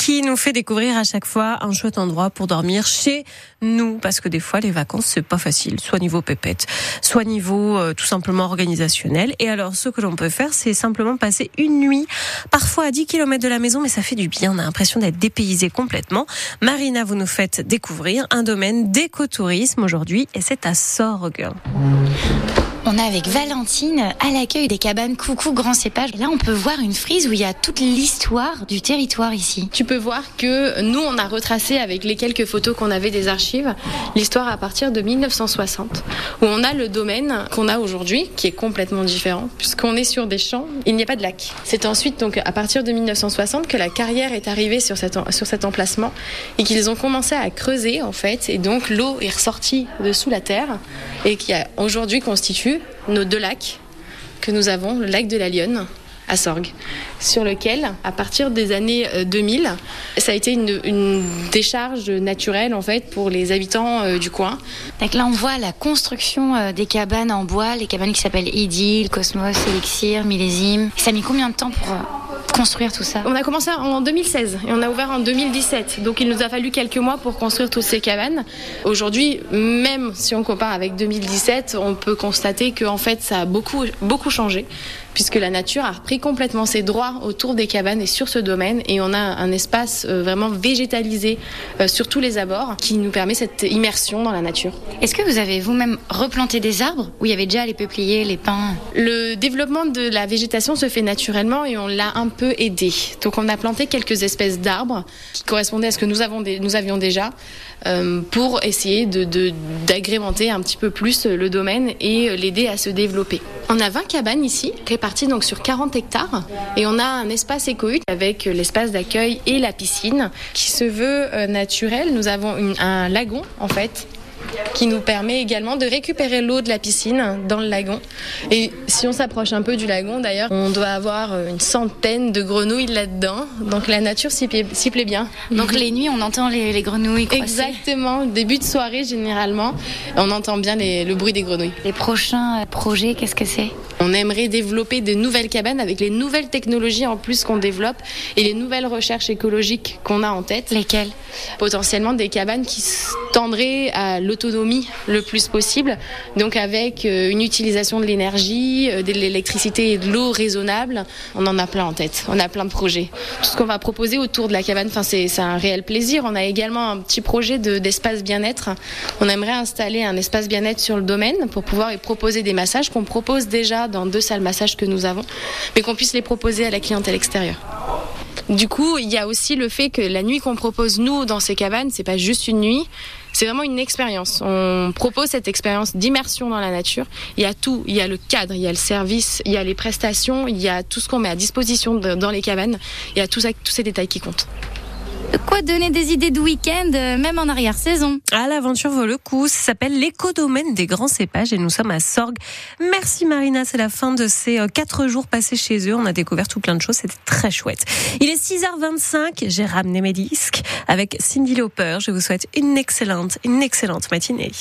qui nous fait découvrir à chaque fois un chouette endroit pour dormir chez nous. Parce que des fois, les vacances, c'est pas facile. Soit niveau pépette, soit niveau euh, tout simplement organisationnel. Et alors, ce que l'on peut faire, c'est simplement passer une nuit, parfois à 10 km de la maison, mais ça fait du bien. On a l'impression d'être dépaysé complètement. Marina, vous nous faites découvrir un domaine d'écotourisme aujourd'hui et c'est à Sorgue. On est avec Valentine à l'accueil des cabanes Coucou Grand Cépage. Là, on peut voir une frise où il y a toute l'histoire du territoire ici. Tu peux voir que nous, on a retracé avec les quelques photos qu'on avait des archives l'histoire à partir de 1960, où on a le domaine qu'on a aujourd'hui, qui est complètement différent, puisqu'on est sur des champs, il n'y a pas de lac. C'est ensuite, donc, à partir de 1960 que la carrière est arrivée sur, cet, sur cet emplacement et qu'ils ont commencé à creuser, en fait, et donc l'eau est ressortie de sous la terre et qui aujourd'hui constitue nos deux lacs que nous avons, le lac de la Lyonne à Sorgue, sur lequel, à partir des années 2000, euh, ça a été une, décharge naturelle en fait pour les habitants euh, du coin. Donc là, on voit la construction euh, des cabanes en bois, les cabanes qui s'appellent Idylle, Cosmos, Elixir, Millésime. Ça a mis combien de temps pour construire tout ça? On a commencé en 2016 et on a ouvert en 2017. Donc il nous a fallu quelques mois pour construire toutes ces cabanes. Aujourd'hui, même si on compare avec 2017, on peut constater que en fait ça a beaucoup beaucoup changé puisque la nature a repris complètement ses droits autour des cabanes et sur ce domaine et on a un espace euh, vraiment végétalisé euh, sur tous les abords qui nous permet cette immersion dans la nature. Est-ce que vous avez vous-même replanté des arbres où il y avait déjà les peupliers, les pins? Le développement de la végétation se fait naturellement et on l'a un peu aidé. Donc on a planté quelques espèces d'arbres qui correspondaient à ce que nous, avons nous avions déjà euh, pour essayer d'agrémenter un petit peu plus le domaine et l'aider à se développer. On a 20 cabanes ici, réparties donc sur 40 hectares, et on a un espace écoute avec l'espace d'accueil et la piscine qui se veut euh, naturel. Nous avons un lagon en fait qui nous permet également de récupérer l'eau de la piscine dans le lagon. Et si on s'approche un peu du lagon, d'ailleurs, on doit avoir une centaine de grenouilles là-dedans. Donc la nature s'y plaît, bien. Donc les nuits, on entend les, grenouilles Exactement. Début de soirée, généralement, on entend bien le bruit des grenouilles. Les prochains euh, projets, qu'est-ce que c'est? On aimerait développer des nouvelles cabanes avec les nouvelles technologies en plus qu'on développe et les nouvelles recherches écologiques qu'on a en tête. Lesquelles? Potentiellement des cabanes qui tendraient à l'autonomie le plus possible, donc avec euh, une utilisation de l'énergie, euh, de l'électricité et de l'eau raisonnable. On en a plein en tête, on a plein de projets. Tout ce qu'on va proposer autour de la cabane, c'est un réel plaisir. On a également un petit projet d'espace bien-être. On aimerait installer un espace bien-être sur le domaine pour pouvoir y proposer des massages qu'on propose déjà dans deux salles massage que nous avons, mais qu'on puisse les proposer à la clientèle extérieure. Du coup, il y a aussi le fait que la nuit qu'on propose nous dans ces cabanes, c'est pas juste une nuit, c'est vraiment une expérience. On propose cette expérience d'immersion dans la nature. Il y a tout, il y a le cadre, il y a le service, il y a les prestations, il y a tout ce qu'on met à disposition dans les cabanes, il y a tous ces détails qui comptent quoi donner des idées de week-end, euh, même en arrière-saison? Ah, l'aventure vaut le coup. Ça s'appelle l'écodomaine des grands cépages et nous sommes à Sorgue. Merci Marina, c'est la fin de ces euh, quatre jours passés chez eux. On a découvert tout plein de choses, c'était très chouette. Il est 6h25, j'ai ramené mes disques avec Cindy Lauper. Je vous souhaite une excellente, une excellente matinée.